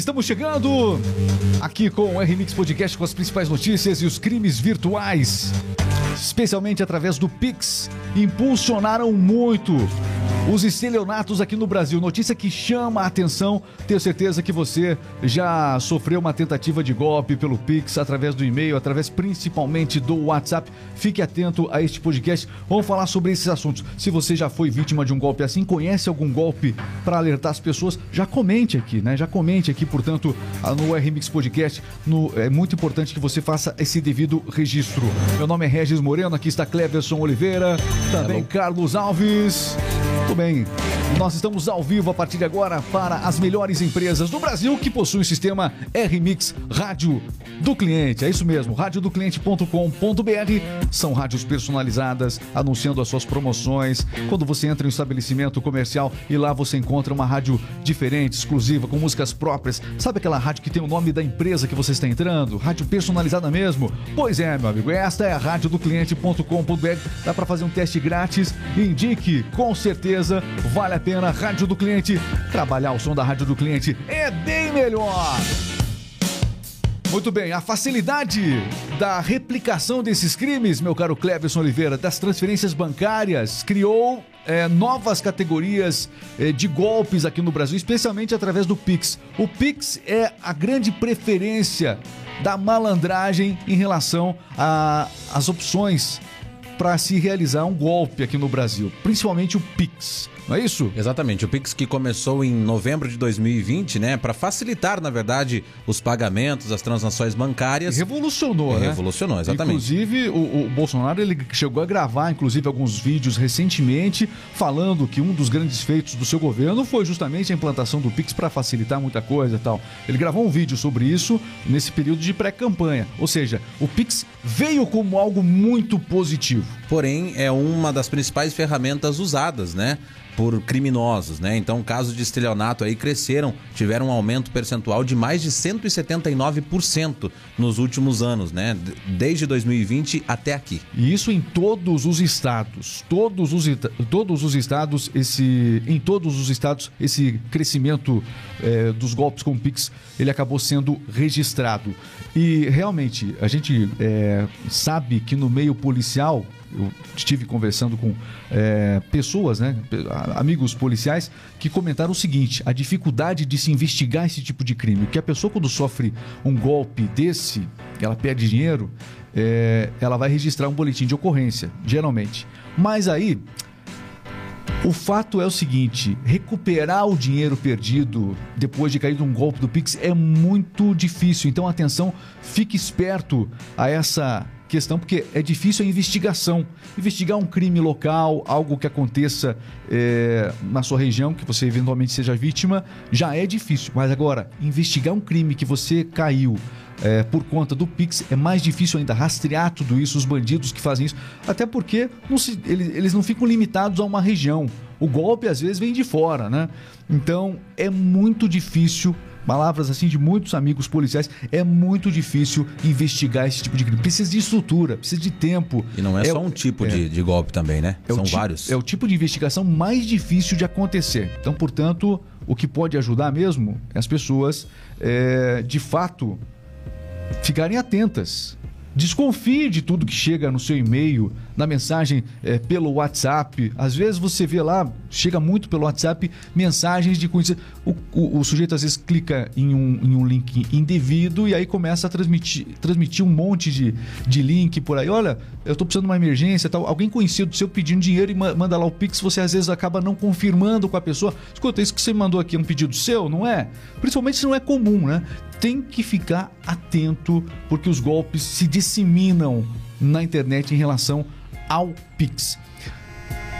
estamos chegando aqui com o RMix Podcast com as principais notícias e os crimes virtuais, especialmente através do Pix, impulsionaram muito os estelionatos aqui no Brasil. Notícia que chama a atenção. Tenho certeza que você já sofreu uma tentativa de golpe pelo Pix, através do e-mail, através principalmente do WhatsApp. Fique atento a este podcast. Vamos falar sobre esses assuntos. Se você já foi vítima de um golpe assim, conhece algum golpe para alertar as pessoas, já comente aqui, né? Já comente aqui, portanto, no RMix Podcast. No, é muito importante que você faça esse devido registro. Meu nome é Regis Moreno, aqui está Cleverson Oliveira, também Hello. Carlos Alves. Muito bem. Nós estamos ao vivo a partir de agora para as melhores empresas do Brasil que possuem o sistema RMix Rádio do Cliente. É isso mesmo, radiodocliente.com.br. São rádios personalizadas, anunciando as suas promoções. Quando você entra em um estabelecimento comercial e lá você encontra uma rádio diferente, exclusiva, com músicas próprias. Sabe aquela rádio que tem o nome da empresa que você está entrando? Rádio personalizada mesmo? Pois é, meu amigo. Esta é a radiodocliente.com.br. Dá para fazer um teste grátis. Indique, com certeza vale a pena. Rádio do Cliente. Trabalhar o som da Rádio do Cliente é bem melhor. Muito bem, a facilidade da replicação desses crimes, meu caro Cleverson Oliveira, das transferências bancárias, criou é, novas categorias é, de golpes aqui no Brasil, especialmente através do Pix. O Pix é a grande preferência da malandragem em relação às opções para se realizar um golpe aqui no Brasil, principalmente o Pix não é isso? Exatamente. O Pix que começou em novembro de 2020, né, para facilitar, na verdade, os pagamentos, as transações bancárias. Revolucionou, né? Revolucionou, exatamente. Inclusive, o, o, Bolsonaro ele chegou a gravar, inclusive, alguns vídeos recentemente, falando que um dos grandes feitos do seu governo foi justamente a implantação do Pix para facilitar muita coisa e tal. Ele gravou um vídeo sobre isso nesse período de pré-campanha. Ou seja, o Pix veio como algo muito positivo. Porém, é uma das principais ferramentas usadas, né? por criminosos, né? Então, casos de estelionato aí cresceram, tiveram um aumento percentual de mais de 179% nos últimos anos, né? Desde 2020 até aqui. E isso em todos os estados, todos os, todos os estados, esse, em todos os estados, esse crescimento é, dos golpes com Pix, ele acabou sendo registrado. E realmente, a gente é, sabe que no meio policial eu estive conversando com é, pessoas, né, amigos policiais, que comentaram o seguinte: a dificuldade de se investigar esse tipo de crime. Que a pessoa, quando sofre um golpe desse, ela perde dinheiro, é, ela vai registrar um boletim de ocorrência, geralmente. Mas aí. O fato é o seguinte: recuperar o dinheiro perdido depois de cair num golpe do Pix é muito difícil. Então, atenção, fique esperto a essa questão, porque é difícil a investigação. Investigar um crime local, algo que aconteça é, na sua região, que você eventualmente seja vítima, já é difícil. Mas agora, investigar um crime que você caiu é, por conta do Pix, é mais difícil ainda rastrear tudo isso, os bandidos que fazem isso, até porque não se, eles, eles não ficam limitados a uma região. O golpe às vezes vem de fora, né? Então é muito difícil palavras assim de muitos amigos policiais, é muito difícil investigar esse tipo de crime. Precisa de estrutura, precisa de tempo. E não é, é só um tipo é, de, de, golpe também, né? É São vários. É o tipo de investigação mais difícil de acontecer. Então, portanto, o que pode ajudar mesmo é as pessoas, é, de fato, ficarem atentas Desconfie de tudo que chega no seu e-mail, na mensagem é, pelo WhatsApp. Às vezes você vê lá, chega muito pelo WhatsApp, mensagens de conhecido. O, o, o, sujeito às vezes clica em um, em um link indevido e aí começa a transmitir, transmitir um monte de, de link por aí. Olha, eu estou precisando de uma emergência tal. Alguém conhecido seu pedindo dinheiro e manda lá o Pix, você às vezes acaba não confirmando com a pessoa. Escuta, isso que você mandou aqui é um pedido seu, não é? Principalmente se não é comum, né? tem que ficar atento porque os golpes se disseminam na internet em relação ao Pix.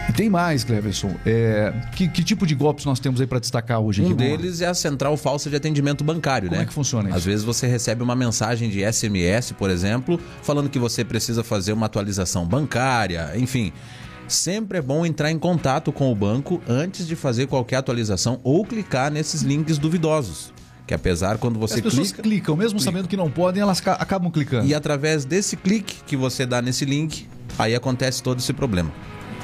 E tem mais, Cleverson. É, que, que, tipo de golpes nós temos aí para destacar hoje? Um deles é a central falsa de atendimento bancário, Como né? Como é que funciona isso? Às vezes você recebe uma mensagem de SMS, por exemplo, falando que você precisa fazer uma atualização bancária, enfim. Sempre é bom entrar em contato com o banco antes de fazer qualquer atualização ou clicar nesses links duvidosos que apesar quando você As pessoas clica, clicam, mesmo clica. sabendo que não podem, elas acabam clicando. E através desse clique que você dá nesse link, aí acontece todo esse problema.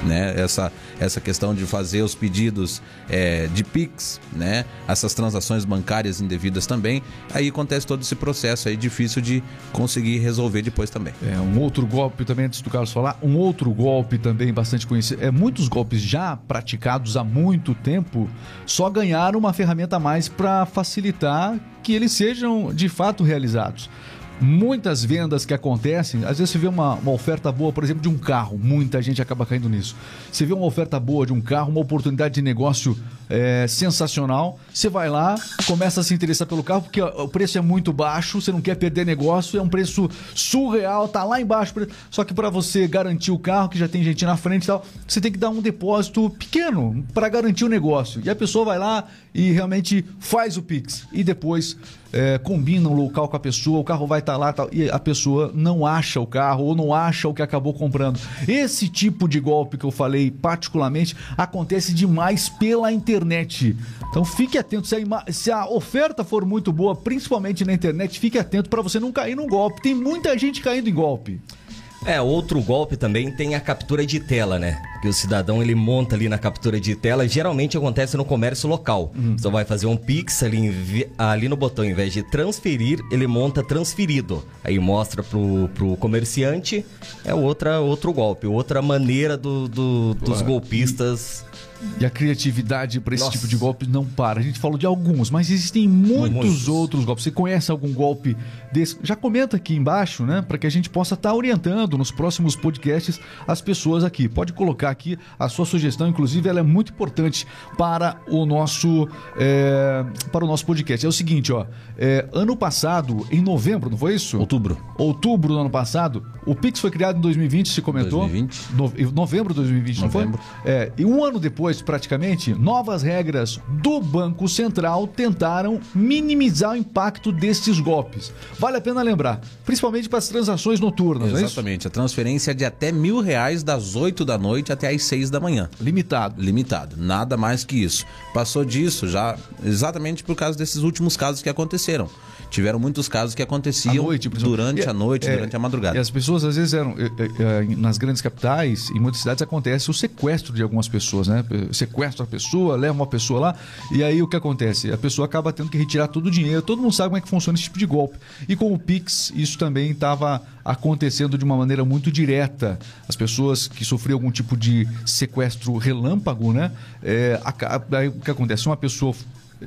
Né? Essa, essa questão de fazer os pedidos é, de PIX, né? Essas transações bancárias indevidas também. Aí acontece todo esse processo aí difícil de conseguir resolver depois também. É, um outro golpe também, antes do Carlos falar, um outro golpe também bastante conhecido. É, muitos golpes já praticados há muito tempo só ganharam uma ferramenta a mais para facilitar que eles sejam de fato realizados muitas vendas que acontecem, às vezes você vê uma, uma, oferta boa, por exemplo, de um carro, muita gente acaba caindo nisso. Você vê uma oferta boa de um carro, uma oportunidade de negócio é, sensacional, você vai lá, começa a se interessar pelo carro, porque o preço é muito baixo, você não quer perder negócio, é um preço surreal, tá lá embaixo. Só que para você garantir o carro, que já tem gente na frente e tal, você tem que dar um depósito pequeno para garantir o negócio. E a pessoa vai lá e realmente faz o Pix. E depois é, combina um local com a pessoa, o carro vai estar tá lá tal, e a pessoa não acha o carro ou não acha o que acabou comprando. Esse tipo de golpe que eu falei particularmente acontece demais pela internet. Então fique atento, se a, se a oferta for muito boa, principalmente na internet, fique atento para você não cair num golpe. Tem muita gente caindo em golpe. É, outro golpe também tem a captura de tela, né? Que o cidadão ele monta ali na captura de tela. Geralmente acontece no comércio local. Uhum. Você vai fazer um Pix ali, ali no botão, em vez de transferir, ele monta transferido. Aí mostra pro, pro comerciante. É outra, outro golpe, outra maneira do, do dos golpistas e a criatividade para esse Nossa. tipo de golpe não para. A gente falou de alguns, mas existem muitos, muitos. outros golpes. Você conhece algum golpe desse? Já comenta aqui embaixo, né? Para que a gente possa estar tá orientando nos próximos podcasts as pessoas aqui. Pode colocar aqui a sua sugestão, inclusive ela é muito importante para o nosso é, para o nosso podcast. É o seguinte, ó. É, ano passado, em novembro, não foi isso? Outubro. Outubro do ano passado, o Pix foi criado em 2020, se comentou. 2020. No, novembro de 2020, novembro. não foi? É, e um ano depois praticamente, novas regras do Banco Central tentaram minimizar o impacto destes golpes. Vale a pena lembrar, principalmente para as transações noturnas, é Exatamente, é a transferência é de até mil reais das 8 da noite até as 6 da manhã. Limitado. Limitado, nada mais que isso. Passou disso já, exatamente por causa desses últimos casos que aconteceram tiveram muitos casos que aconteciam noite, durante e, a noite, é, durante a madrugada. E as pessoas às vezes eram é, é, nas grandes capitais, em muitas cidades acontece o sequestro de algumas pessoas, né? Sequestra a pessoa, leva uma pessoa lá e aí o que acontece? A pessoa acaba tendo que retirar todo o dinheiro. Todo mundo sabe como é que funciona esse tipo de golpe. E com o Pix isso também estava acontecendo de uma maneira muito direta. As pessoas que sofriam algum tipo de sequestro relâmpago, né? É, aí, o que acontece? Uma pessoa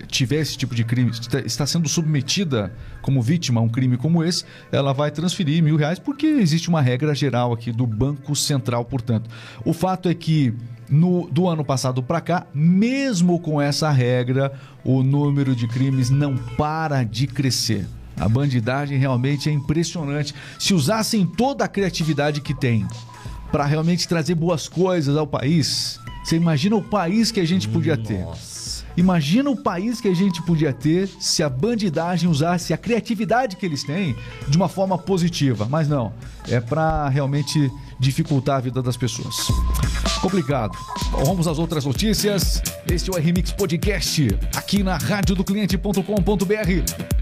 tiver esse tipo de crime, está sendo submetida como vítima a um crime como esse, ela vai transferir mil reais, porque existe uma regra geral aqui do Banco Central, portanto. O fato é que no, do ano passado para cá, mesmo com essa regra, o número de crimes não para de crescer. A bandidagem realmente é impressionante. Se usassem toda a criatividade que tem para realmente trazer boas coisas ao país, você imagina o país que a gente podia ter. Nossa. Imagina o país que a gente podia ter se a bandidagem usasse a criatividade que eles têm de uma forma positiva. Mas não, é para realmente dificultar a vida das pessoas. Complicado. Bom, vamos às outras notícias. Este é o RMix Podcast, aqui na radiodocliente.com.br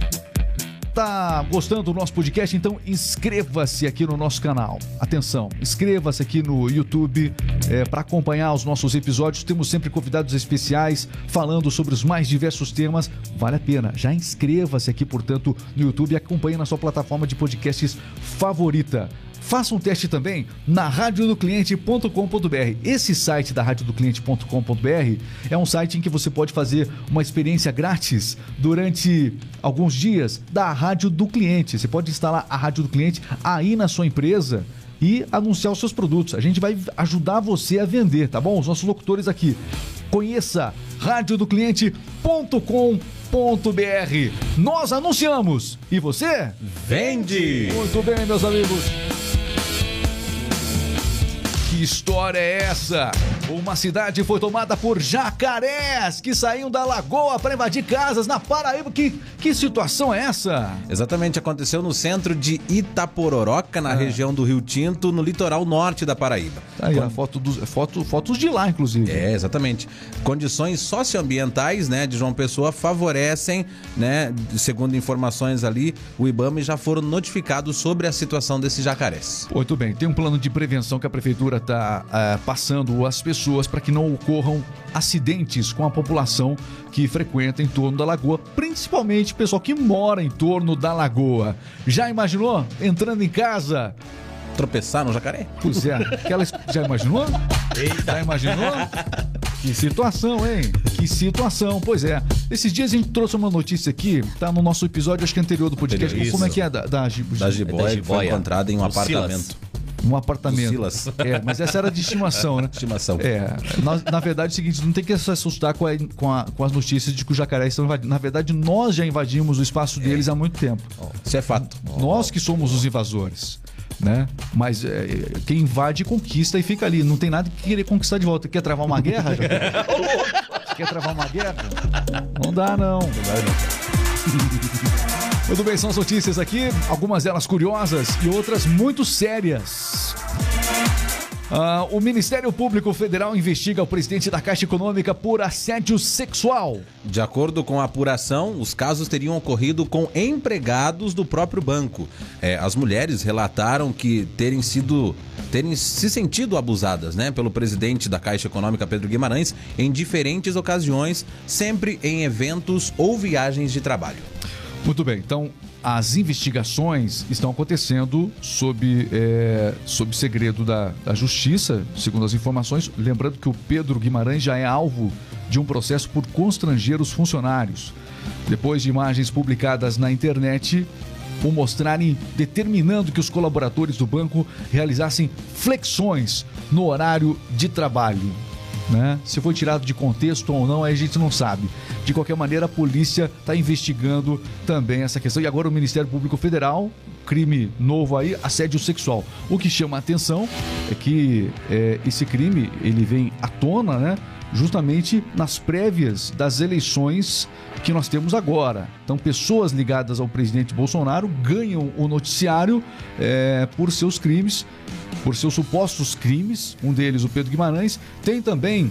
tá gostando do nosso podcast, então inscreva-se aqui no nosso canal. Atenção, inscreva-se aqui no YouTube é, para acompanhar os nossos episódios. Temos sempre convidados especiais falando sobre os mais diversos temas. Vale a pena. Já inscreva-se aqui, portanto, no YouTube e acompanhe na sua plataforma de podcasts favorita. Faça um teste também na radiodocliente.com.br. Esse site da radiodocliente.com.br é um site em que você pode fazer uma experiência grátis durante alguns dias da Rádio do Cliente. Você pode instalar a Rádio do Cliente aí na sua empresa e anunciar os seus produtos. A gente vai ajudar você a vender, tá bom? Os nossos locutores aqui. Conheça radiodocliente.com.br. Nós anunciamos e você vende. Muito bem, meus amigos. Que história é essa? Uma cidade foi tomada por jacarés que saíam da lagoa para invadir casas na Paraíba. Que, que situação é essa? Exatamente, aconteceu no centro de Itapororoca, na região do Rio Tinto, no litoral norte da Paraíba. Tá aí a foto dos, foto, fotos de lá, inclusive. É, exatamente. Condições socioambientais, né, de João Pessoa favorecem, né, segundo informações ali, o IBAMA já foram notificados sobre a situação desses jacarés. Muito bem, tem um plano de prevenção que a prefeitura está passando às pessoas para que não ocorram acidentes com a população que frequenta em torno da lagoa, principalmente o pessoal que mora em torno da lagoa. Já imaginou entrando em casa? Tropeçar no jacaré? Pois é. Aquela... Já imaginou? Eita. Já imaginou? Que situação, hein? Que situação. Pois é. Esses dias a gente trouxe uma notícia aqui, tá no nosso episódio, acho que anterior do podcast. Isso. Como é que é da, da, da jiboia? Da jiboia, foi encontrada em um apartamento. Silas um apartamento. Silas. É, mas essa era de estimação, né? Estimação. É. Na, na, verdade, é o seguinte, não tem que se assustar com, a, com, a, com as notícias de que os jacarés estão invadindo. Na verdade, nós já invadimos o espaço deles é. há muito tempo. Isso é fato. Nós que somos os invasores. Né? Mas é, quem invade conquista e fica ali. Não tem nada que querer conquistar de volta. Quer travar uma guerra? Quer travar uma guerra? Não dá, não. Não dá, não. Muito bem, são as notícias aqui, algumas delas curiosas e outras muito sérias. Uh, o Ministério Público Federal investiga o presidente da Caixa Econômica por assédio sexual. De acordo com a apuração, os casos teriam ocorrido com empregados do próprio banco. É, as mulheres relataram que terem sido terem se sentido abusadas, né, pelo presidente da Caixa Econômica Pedro Guimarães em diferentes ocasiões, sempre em eventos ou viagens de trabalho. Muito bem, então as investigações estão acontecendo sob, é, sob segredo da, da Justiça, segundo as informações. Lembrando que o Pedro Guimarães já é alvo de um processo por constranger os funcionários. Depois de imagens publicadas na internet por mostrarem determinando que os colaboradores do banco realizassem flexões no horário de trabalho. Né? Se foi tirado de contexto ou não, a gente não sabe. De qualquer maneira, a polícia está investigando também essa questão. E agora o Ministério Público Federal, crime novo aí, assédio sexual. O que chama a atenção é que é, esse crime ele vem à tona, né? Justamente nas prévias das eleições que nós temos agora. Então, pessoas ligadas ao presidente Bolsonaro ganham o noticiário é, por seus crimes por seus supostos crimes, um deles o Pedro Guimarães, tem também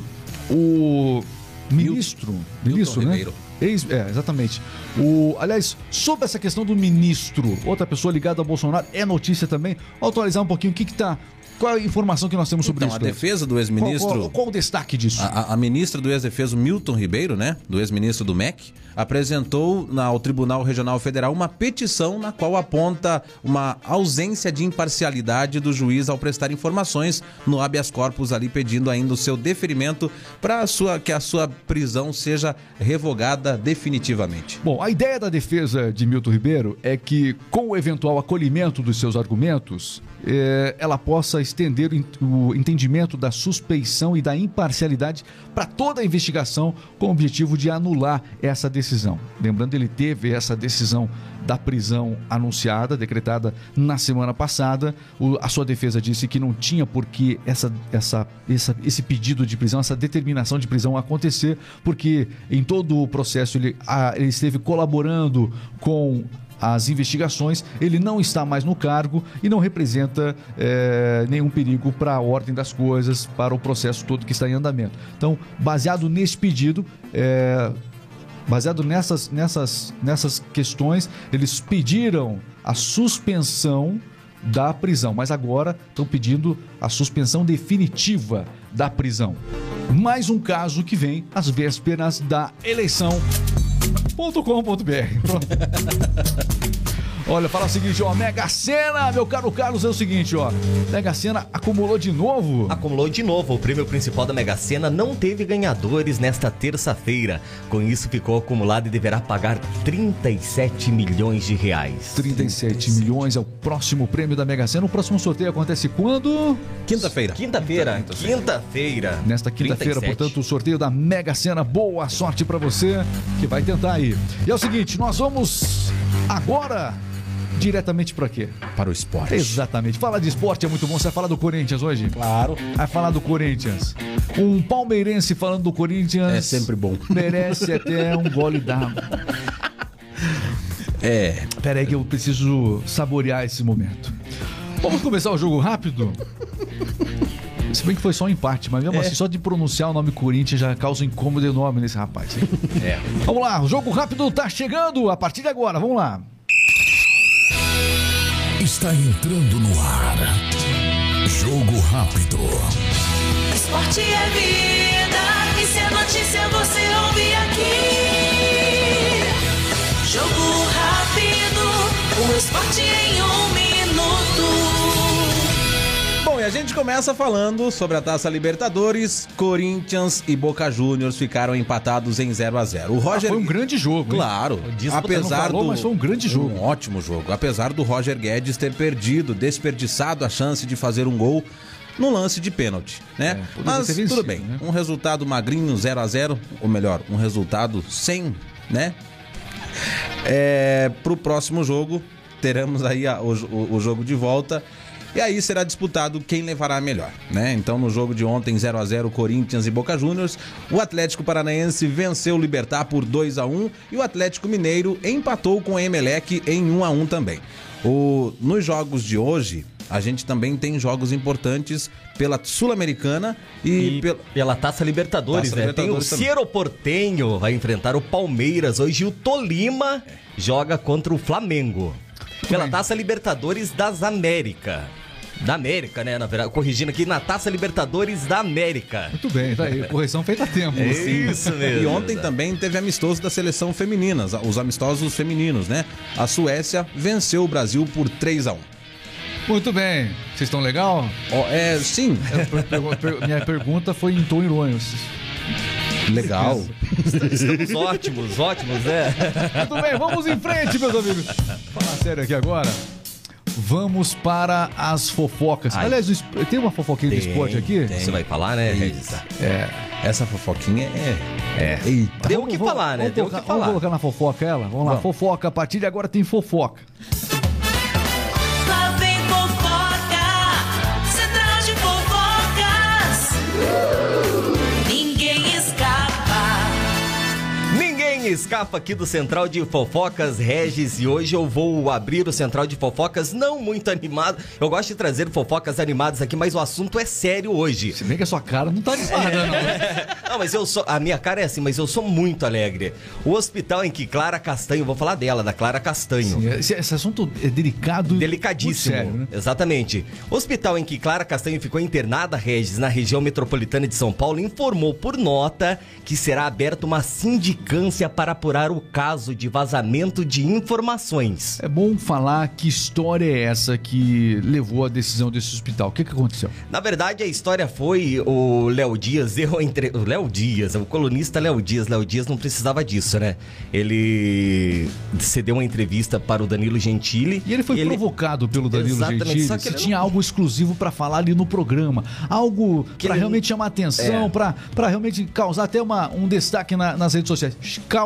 o ministro, Milton, ministro, Milton né? Ribeiro. Ex, é, exatamente. O, aliás, sobre essa questão do ministro, outra pessoa ligada ao Bolsonaro, é notícia também. Vou atualizar um pouquinho o que está qual a informação que nós temos sobre então, isso? A defesa do ex-ministro. Qual, qual, qual, o destaque disso? A, a ministra do ex-defeso Milton Ribeiro, né? Do ex-ministro do MEC, apresentou ao Tribunal Regional Federal uma petição na qual aponta uma ausência de imparcialidade do juiz ao prestar informações no habeas corpus ali pedindo ainda o seu deferimento para que a sua prisão seja revogada definitivamente. Bom, a ideia da defesa de Milton Ribeiro é que com o eventual acolhimento dos seus argumentos, eh, ela possa estender o entendimento da suspeição e da imparcialidade para toda a investigação com o objetivo de anular essa decisão. Lembrando, ele teve essa decisão da prisão anunciada, decretada na semana passada. O, a sua defesa disse que não tinha por que essa, essa, essa, esse pedido de prisão, essa determinação de prisão acontecer, porque em todo o processo ele, a, ele esteve colaborando com as investigações, ele não está mais no cargo e não representa é, nenhum perigo para a ordem das coisas, para o processo todo que está em andamento. Então, baseado nesse pedido, é, baseado nessas, nessas, nessas questões, eles pediram a suspensão da prisão, mas agora estão pedindo a suspensão definitiva da prisão. Mais um caso que vem às vésperas da eleição com.br. Olha, fala o seguinte, ó, Mega Sena, meu caro Carlos, é o seguinte, ó. Mega Sena acumulou de novo? Acumulou de novo. O prêmio principal da Mega Sena não teve ganhadores nesta terça-feira. Com isso, ficou acumulado e deverá pagar 37 milhões de reais. 37, 37. milhões é o próximo prêmio da Mega Sena. O próximo sorteio acontece quando? Quinta-feira. Quinta-feira. Quinta-feira. Nesta quinta-feira, portanto, o sorteio da Mega Sena. Boa sorte para você que vai tentar aí. E é o seguinte, nós vamos agora diretamente pra quê? Para o esporte. Exatamente. Falar de esporte é muito bom. Você vai falar do Corinthians hoje? Claro. Vai falar do Corinthians. Um palmeirense falando do Corinthians. É sempre bom. Merece até um gole d'água. É. Pera aí que eu preciso saborear esse momento. Vamos começar o jogo rápido? Se bem que foi só um empate, mas mesmo assim, só de pronunciar o nome Corinthians já causa um incômodo enorme nesse rapaz. hein? É. Vamos lá, o jogo rápido tá chegando a partir de agora, vamos lá. Está entrando no ar. Jogo rápido. Esporte é vida, e se é notícia você ouve aqui. Começa falando sobre a Taça Libertadores. Corinthians e Boca Juniors ficaram empatados em 0 a 0 O Ah, Roger foi um grande jogo? Claro, apesar falou, do mas foi um grande jogo. um ótimo jogo. Apesar do Roger Guedes ter perdido, desperdiçado a chance de fazer um gol no lance de pênalti, né? É, Mas vencido, tudo bem. né? Um resultado magrinho 0 a 0, ou melhor, um resultado sem, né? É, pro próximo jogo teremos aí a- o- o jogo de volta. E aí será disputado quem levará a melhor, né? Então no jogo de ontem 0 a 0 Corinthians e Boca Juniors, o Atlético Paranaense venceu o Libertar por 2 a 1 e o Atlético Mineiro empatou com o Emelec em 1 a 1 também. O, nos jogos de hoje, a gente também tem jogos importantes pela Sul-Americana e, E pela pela Taça Libertadores, Taça né? Tem o Libertadores. Ciero Portenho, vai enfrentar o Palmeiras. Hoje o Tolima joga contra o Flamengo. Pela. Taça Libertadores das América. Da América, né? Na verdade, corrigindo aqui, na Taça Libertadores da América. Muito bem, tá aí. Correção feita a tempo. É Sim. isso mesmo. E ontem também teve amistoso da seleção feminina, os amistosos femininos, né? A Suécia venceu o Brasil por 3 a 1 Muito bem. Vocês estão legal? Ó, é, sim, minha pergunta foi em tom irônico. legal. Estamos ótimos, ótimos, né? Muito bem, vamos em frente, meus amigos. Falar sério aqui agora. Vamos para as fofocas. Ai. Aliás, tem uma fofoquinha de esporte aqui? Você vai falar, né, Regis? É, essa fofoquinha é. É. Eita. Deu o que falar, né? Vamos Deu o colocar, que vamos falar. colocar na fofoca ela? Vamos lá, Vamos. fofoca. A partir de agora tem fofoca. Ninguém escapa aqui do Central de Fofocas, Regis, e hoje eu vou abrir o Central de Fofocas não muito animado. Eu gosto de trazer fofocas animadas aqui, mas o assunto é sério hoje. Se bem que a sua cara não tá animada, não. Não, mas eu sou. A minha cara é assim, mas eu sou muito alegre. O hospital em que Clara Castanho, vou falar dela, da Clara Castanho. Esse, esse assunto é delicado. Delicadíssimo. sério, né? Exatamente. O hospital em que Clara Castanho ficou internada, Regis, na região metropolitana de São Paulo, informou por nota que será aberta uma sindicância para apurar o caso de vazamento de informações. É bom falar que história é essa que levou à decisão desse hospital. O que, que aconteceu? Na verdade, a história foi o Léo Dias a entre... O Léo Dias, o colunista Léo Dias. Léo Dias não precisava disso, né? Ele cedeu uma entrevista para o Danilo Gentili. E ele foi provocado pelo Danilo Exatamente, Gentili. só que ele tinha não- algo exclusivo pra falar ali no programa. Algo pra ele- realmente chamar atenção, É. para realmente causar até uma, um destaque na- nas redes sociais.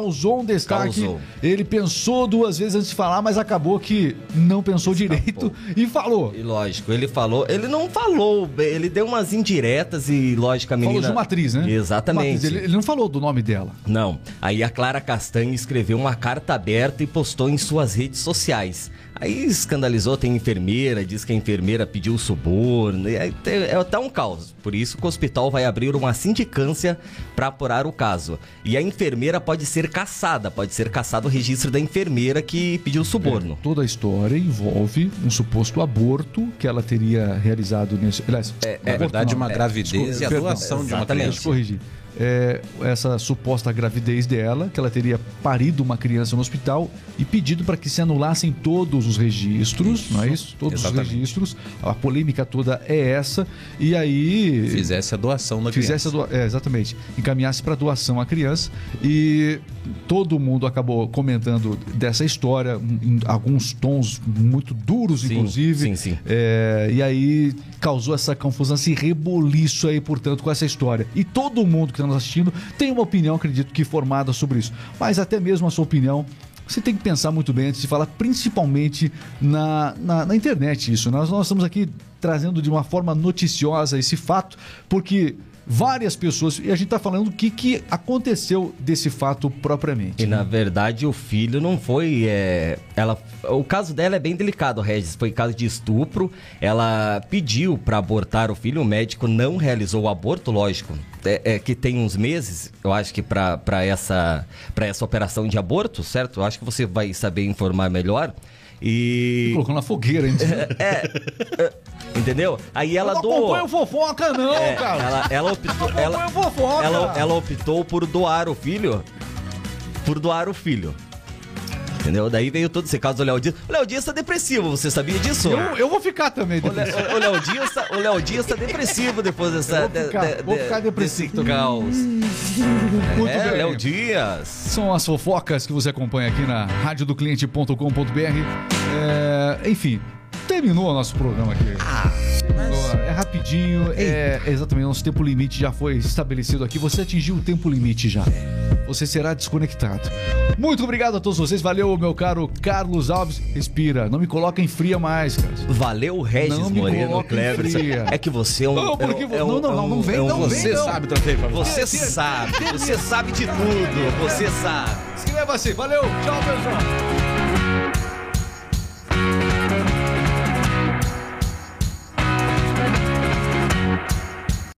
Causou um destaque. Causou. Ele pensou duas vezes antes de falar, mas acabou que não pensou direito e falou. E lógico, ele falou, ele não falou, ele deu umas indiretas e lógico a menina... Falou de uma atriz, né? Exatamente. Atriz. Ele, ele não falou do nome dela. Não. Aí a Clara Castanho escreveu uma carta aberta e postou em suas redes sociais. Aí escandalizou, tem enfermeira, diz que a enfermeira pediu suborno. É tá um caos. Por isso que o hospital vai abrir uma sindicância para apurar o caso. E a enfermeira pode ser caçada, pode ser caçado o registro da enfermeira que pediu suborno. Toda a história envolve um suposto aborto que ela teria realizado nesse. Aliás, Na aborto verdade, não. uma É, gravidez e a doação de uma criança. corrigir. É, essa suposta gravidez dela, que ela teria parido uma criança no hospital e pedido para que se anulassem todos os registros, não é isso? Todos exatamente. os registros. A polêmica toda é essa. E aí. Fizesse a doação da Fizesse a criança. doa- é, exatamente, encaminhasse para doação à criança e todo mundo acabou comentando dessa história em alguns tons muito duros, Sim, inclusive. sim, sim. É, e aí causou essa confusão, esse reboliço aí, portanto, com essa história. E todo mundo que está nos assistindo tem uma opinião, acredito que formada sobre isso. Mas até mesmo a sua opinião você tem que pensar muito bem antes de falar, principalmente na, na, na internet isso. Nós, nós estamos aqui trazendo de uma forma noticiosa esse fato, porque várias pessoas, e a gente está falando o que, que aconteceu desse fato propriamente. E na verdade o filho não foi. é, ela, o caso dela é bem delicado, Regis. Foi caso de estupro. Ela pediu para abortar o filho, o médico não realizou o aborto, lógico. É, é que tem uns meses, eu acho que para essa, essa operação de aborto, certo? Eu acho que você vai saber informar melhor. E. Colocou na fogueira, hein? Entendeu? Aí ela não doou. acompanha o fofoca, não, É, cara. ela, ela optou, Não ela, fofoca. ela, ela optou por doar o filho. Por doar o filho. Entendeu? Daí veio todo esse caso do Léo Dias. O Léo Dias tá depressivo, você sabia disso? Eu, eu vou ficar também. O depois. Lé- O Léo Dias, tá- o Léo Dias tá depressivo depois dessa, Eu vou ficar- de- de- vou ficar de- depressivo desse caos. Muito é, bem. Léo Dias. São as fofocas que você acompanha aqui na radiodocliente.com.br. É, enfim, terminou o nosso programa aqui. É rapidinho, é exatamente, nosso tempo limite já foi estabelecido aqui. Você atingiu o tempo limite já. Você será desconectado. Muito obrigado a todos vocês. Valeu, meu caro Carlos Alves. Respira, não me coloca em fria mais, cara. Valeu, Regis Não Moreno fria. É que você é um. Não, porque é é um- não, não, não, é não vem, é um- não vem, Você não. sabe também, Fábio. Você sabe, você sabe de tudo, você sabe. Escreva assim. Valeu, tchau, pessoal.